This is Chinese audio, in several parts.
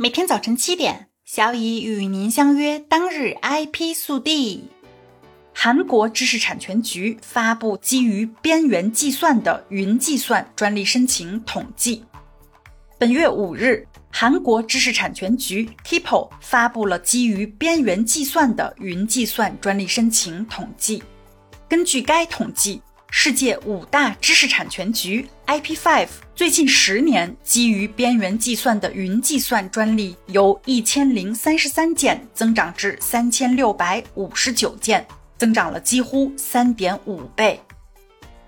每天早晨七点，小乙与您相约当日 IP 速递。韩国知识产权局发布基于边缘计算的云计算专利申请统计。本月五日，韩国知识产权局 KIPO 发布了基于边缘计算的云计算专利申请统计。根据该统计。世界五大知识产权局 IP5 最近十年基于边缘计算的云计算专利由一千零三十三件增长至三千六百五十九件，增长了几乎三点五倍。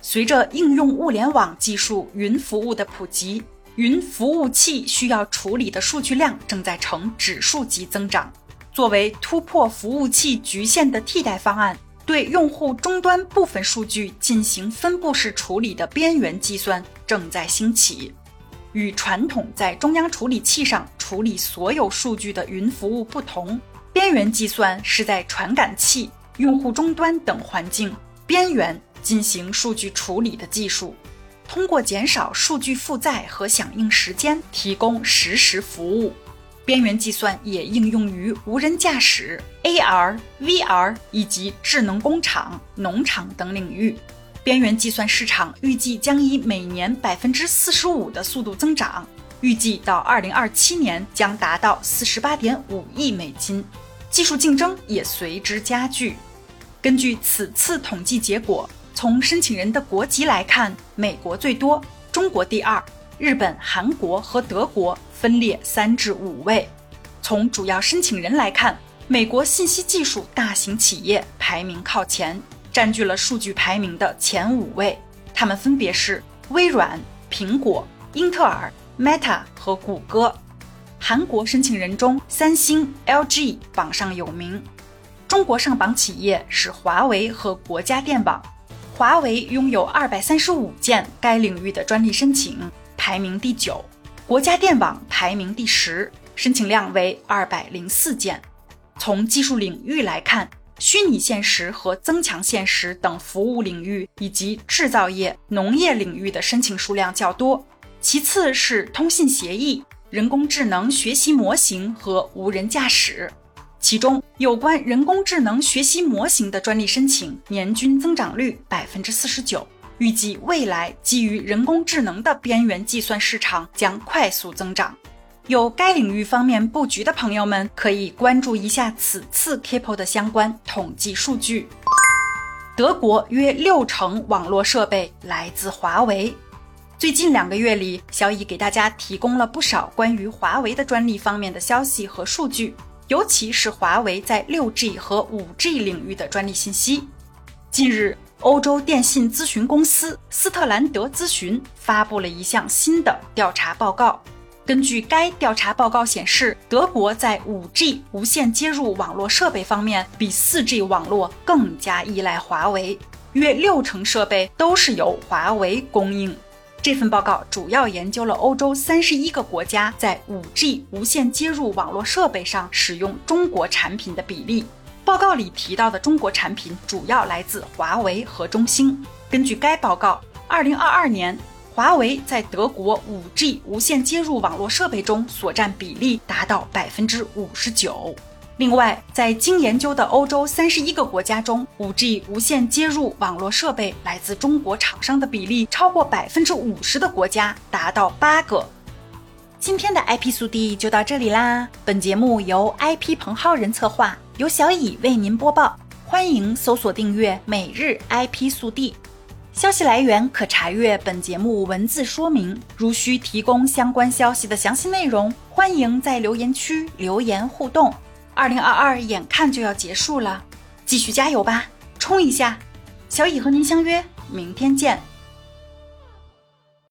随着应用物联网技术云服务的普及，云服务器需要处理的数据量正在呈指数级增长。作为突破服务器局限的替代方案。对用户终端部分数据进行分布式处理的边缘计算正在兴起。与传统在中央处理器上处理所有数据的云服务不同，边缘计算是在传感器、用户终端等环境边缘进行数据处理的技术，通过减少数据负载和响应时间，提供实时服务。边缘计算也应用于无人驾驶、AR、VR 以及智能工厂、农场等领域。边缘计算市场预计将以每年百分之四十五的速度增长，预计到二零二七年将达到四十八点五亿美金。技术竞争也随之加剧。根据此次统计结果，从申请人的国籍来看，美国最多，中国第二。日本、韩国和德国分列三至五位。从主要申请人来看，美国信息技术大型企业排名靠前，占据了数据排名的前五位。他们分别是微软、苹果、英特尔、Meta 和谷歌。韩国申请人中，三星、LG 榜上有名。中国上榜企业是华为和国家电网。华为拥有二百三十五件该领域的专利申请。排名第九，国家电网排名第十，申请量为二百零四件。从技术领域来看，虚拟现实和增强现实等服务领域以及制造业、农业领域的申请数量较多。其次是通信协议、人工智能学习模型和无人驾驶。其中，有关人工智能学习模型的专利申请年均增长率百分之四十九。预计未来基于人工智能的边缘计算市场将快速增长。有该领域方面布局的朋友们可以关注一下此次 KIPO 的相关统计数据。德国约六成网络设备来自华为。最近两个月里，小乙给大家提供了不少关于华为的专利方面的消息和数据，尤其是华为在 6G 和 5G 领域的专利信息。近日。欧洲电信咨询公司斯特兰德咨询发布了一项新的调查报告。根据该调查报告显示，德国在 5G 无线接入网络设备方面比 4G 网络更加依赖华为，约六成设备都是由华为供应。这份报告主要研究了欧洲三十一个国家在 5G 无线接入网络设备上使用中国产品的比例。报告里提到的中国产品主要来自华为和中兴。根据该报告，2022年，华为在德国 5G 无线接入网络设备中所占比例达到百分之五十九。另外，在经研究的欧洲三十一个国家中，5G 无线接入网络设备来自中国厂商的比例超过百分之五十的国家达到八个。今天的 IP 速递就到这里啦。本节目由 IP 彭浩人策划。由小乙为您播报，欢迎搜索订阅每日 IP 速递。消息来源可查阅本节目文字说明。如需提供相关消息的详细内容，欢迎在留言区留言互动。二零二二眼看就要结束了，继续加油吧，冲一下！小乙和您相约明天见。